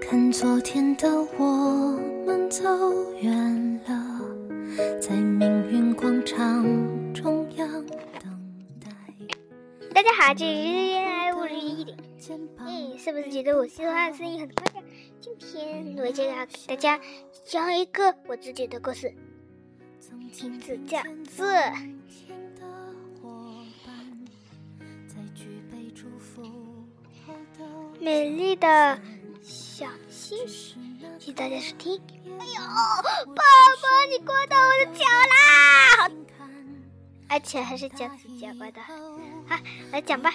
看昨天的我们走远这里是恋爱物语一点。嗯，是不是觉得我说话声音很夸张？今天我就要给大家讲一个我自己的故事，名字叫做《美丽的》。小星星，谢谢大家收听。哎呦，爸爸，你刮到我的脚啦！而且还是脚趾甲刮的。好，来讲吧。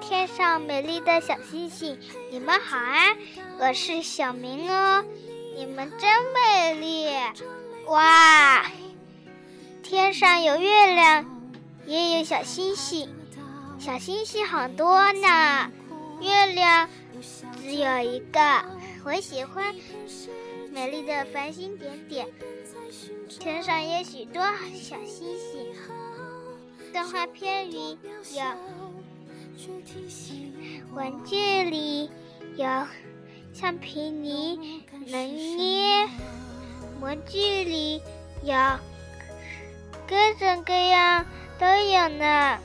天上美丽的小星星，你们好啊！我是小明哦，你们真美丽。哇，天上有月亮，也有小星星，小星星很多呢。月亮只有一个，我喜欢美丽的繁星点点，天上有许多小星星。动画片里有，玩具里有橡皮泥能捏，模具里有各种各样都有呢。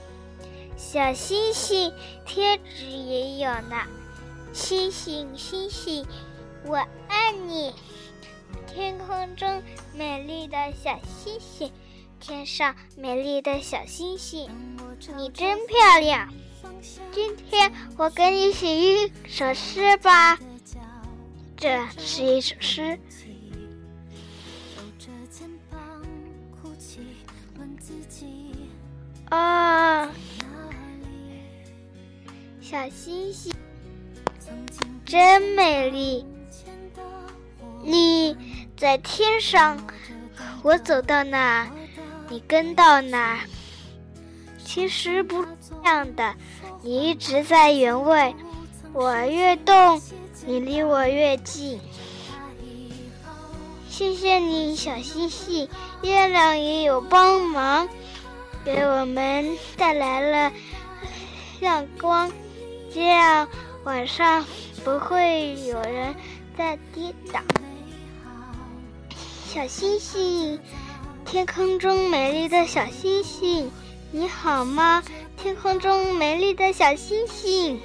小星星贴纸也有呢，星星星星，我爱你。天空中美丽的小星星，天上美丽的小星星，你真漂亮。今天我给你写一首诗吧，这是一首诗。啊。小星星真美丽，你在天上，我走到哪，你跟到哪。其实不这样的，你一直在原位，我越动，你离我越近。谢谢你，小星星，月亮也有帮忙，给我们带来了亮光。这样晚上不会有人再跌倒。小星星，天空中美丽的小星星，你好吗？天空中美丽的小星星，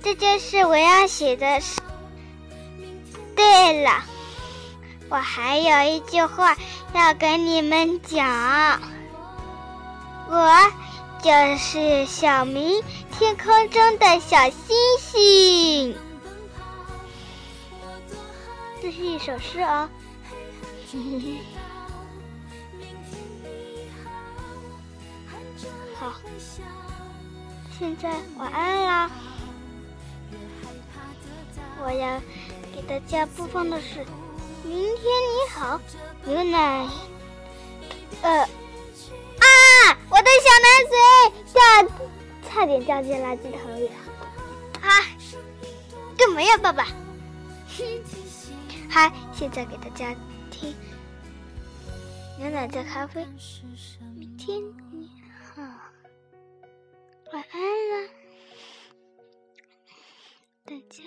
这就是我要写的诗。对了，我还有一句话要跟你们讲，我就是小明。天空中的小星星，这是一首诗哦。好，现在晚安啦。我要给大家播放的是《明天你好》，牛奶。呃，啊，我的小奶嘴掉。差点掉进垃圾桶里了，啊！干嘛呀，爸爸？嗨，现在给大家听牛奶加咖啡。明天你好，晚安了，大家。